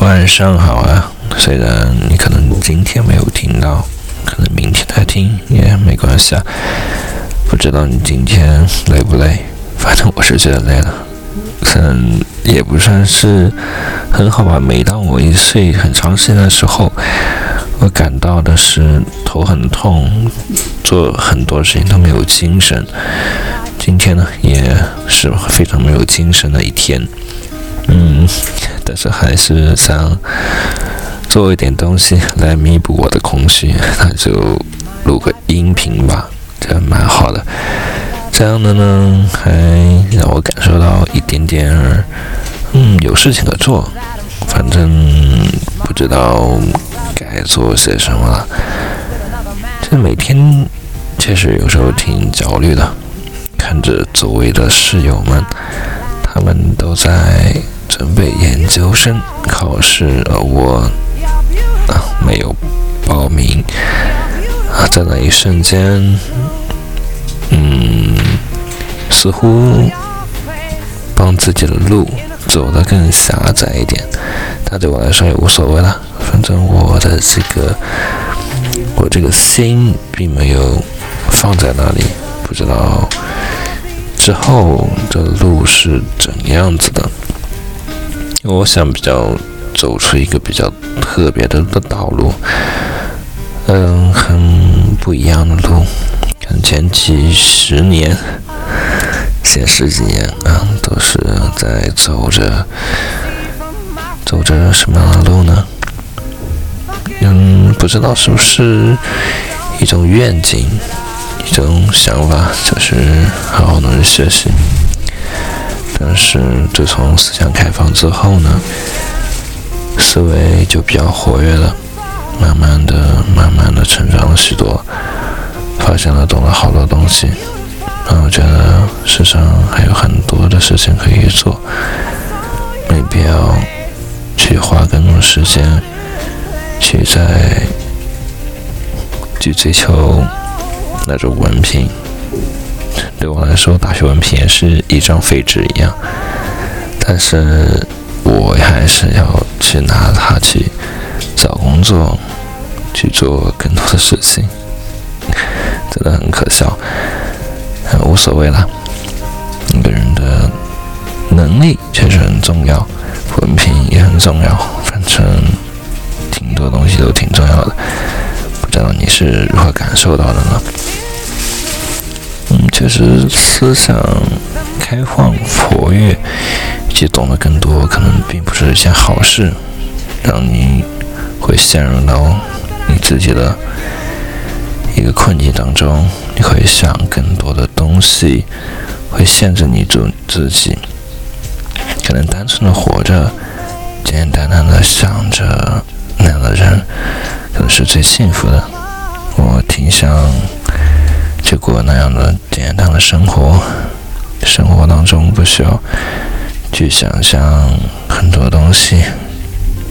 晚上好啊！虽然你可能今天没有听到，可能明天再听也没关系啊。不知道你今天累不累？反正我是觉得累了。嗯，也不算是很好吧。每当我一睡很长时间的时候，我感到的是头很痛，做很多事情都没有精神。今天呢，也是非常没有精神的一天。嗯，但是还是想做一点东西来弥补我的空虚，那就录个音频吧，这样蛮好的。这样的呢，还让我感受到一点点，嗯，有事情可做。反正不知道该做些什么了。这每天确实有时候挺焦虑的，看着周围的室友们，他们都在。准备研究生考试，而我啊没有报名啊，在那一瞬间，嗯，似乎帮自己的路走得更狭窄一点，但对我来说也无所谓了，反正我的这个我这个心并没有放在那里，不知道之后的路是怎样子的。我想比较走出一个比较特别的的道路，嗯，很不一样的路。看前几十年、前十几年啊，都是在走着走着什么样的路呢？嗯，不知道是不是一种愿景、一种想法，就是好好努力学习。但是自从思想开放之后呢，思维就比较活跃了，慢慢的、慢慢的成长了许多，发现了、懂了好多东西。啊，我觉得世上还有很多的事情可以做，没必要去花更多时间去在去追求那种文凭。对我来说，大学文凭也是一张废纸一样，但是我还是要去拿它去找工作，去做更多的事情，真的很可笑，很无所谓了。一个人的能力确实很重要，文凭也很重要，反正挺多东西都挺重要的。不知道你是如何感受到的呢？嗯，确实，思想开放、活跃，以及懂得更多，可能并不是一件好事。让你会陷入到你自己的一个困境当中，你会想更多的东西，会限制你自自己。可能单纯的活着，简简单单的想着那样的人，可能是最幸福的。我挺想。去过那样的简单的生活，生活当中不需要去想象很多东西，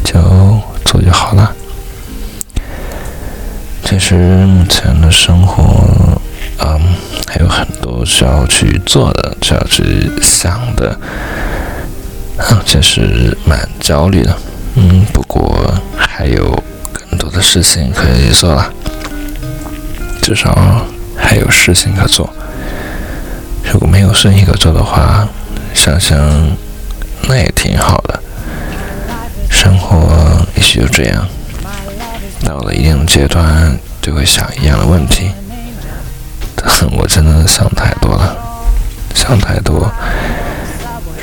就做就好了。其实目前的生活，嗯，还有很多需要去做的，需要去想的，嗯，确实蛮焦虑的。嗯，不过还有更多的事情可以做了，至少。还有事情可做，如果没有事情可做的话，想想那也挺好的。生活也许就这样，到了一定阶段就会想一样的问题。但我真的想太多了，想太多，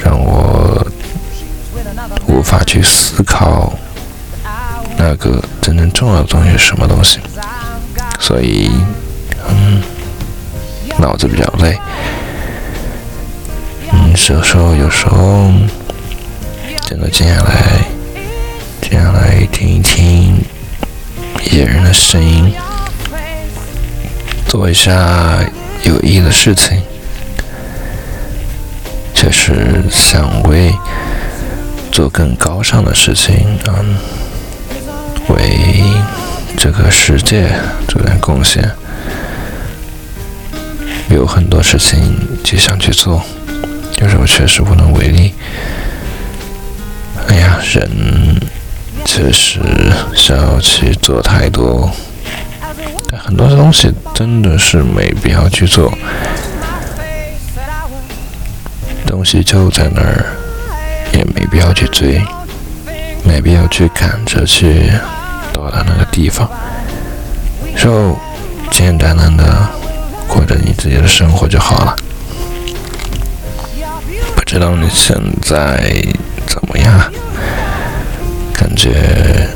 让我无法去思考那个真正重要的东西是什么东西。所以，脑子比较累，嗯，有时候有时候真的静下来，静下来听一听野人的声音，做一下有意义的事情，确实想为做更高尚的事情，嗯，为这个世界做点贡献。有很多事情就想去做，有时候确实无能为力。哎呀，人确实想要去做太多，但很多东西真的是没必要去做。东西就在那儿，也没必要去追，没必要去赶着去到达那个地方，就简简单单的过着你自己的生活就好了。不知道你现在怎么样？感觉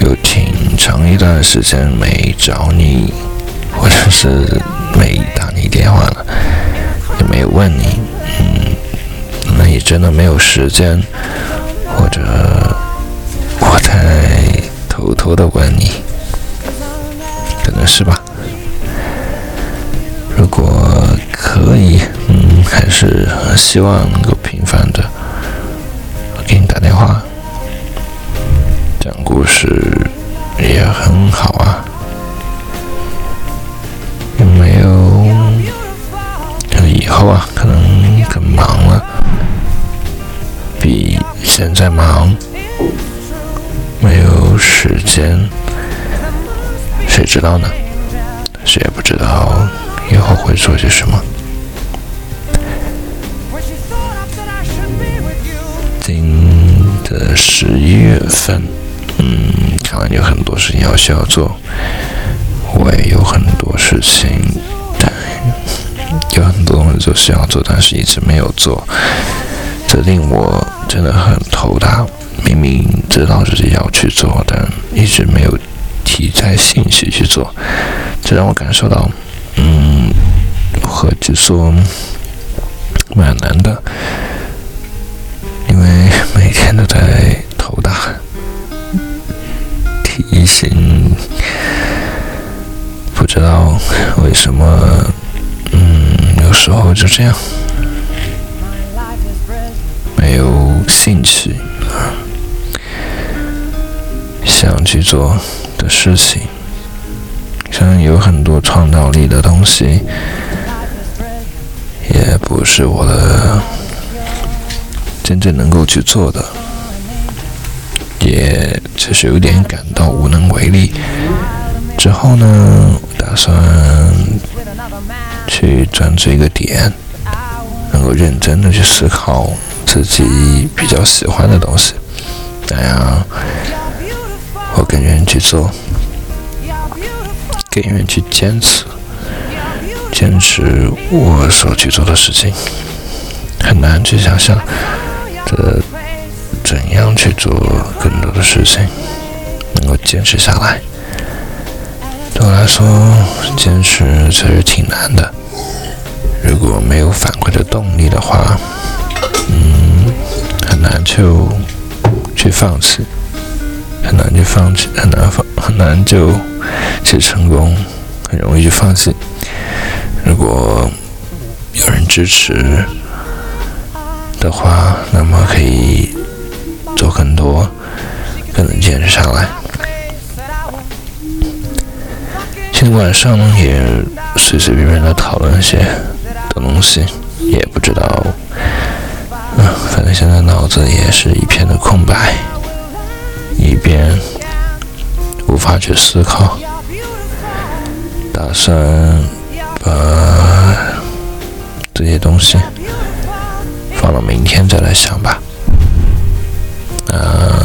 有挺长一段时间没找你，或者是没打你电话了，也没问你。嗯那你真的没有时间，或者我在偷偷的问你，可能是吧？我可以，嗯，还是希望能够频繁的给你打电话，讲故事也很好啊。有没有？以后啊，可能更忙了。比现在忙，没有时间，谁知道呢？谁也不知道以后会做些什么。今的十一月份，嗯，看来有很多事情要需要做，我也有很多事情，但有很多东西就需要做，但是一直没有做。这令我真的很头大。明明知道自己要去做，但一直没有提在兴趣去做，这让我感受到，嗯，和去做蛮难的，因为 每天都在头大，提醒，不知道为什么，嗯，有时候就这样。没有兴趣啊，想去做的事情，像有很多创造力的东西，也不是我的真正能够去做的，也就是有点感到无能为力。之后呢，打算去专注一个点，能够认真的去思考。自己比较喜欢的东西，那样我更愿意去做，更愿意去坚持，坚持我所去做的事情。很难去想象这怎样去做更多的事情，能够坚持下来。对我来说，坚持确实挺难的。如果没有反馈的动力的话，嗯，很难就去放弃，很难去放弃，很难放，很难就去成功，很容易去放弃。如果有人支持的话，那么可以做更多，更能坚持下来。今天晚上也随随便便的讨论些的东西，也不知道。嗯，反正现在脑子也是一片的空白，一边无法去思考，打算把这些东西放到明天再来想吧。那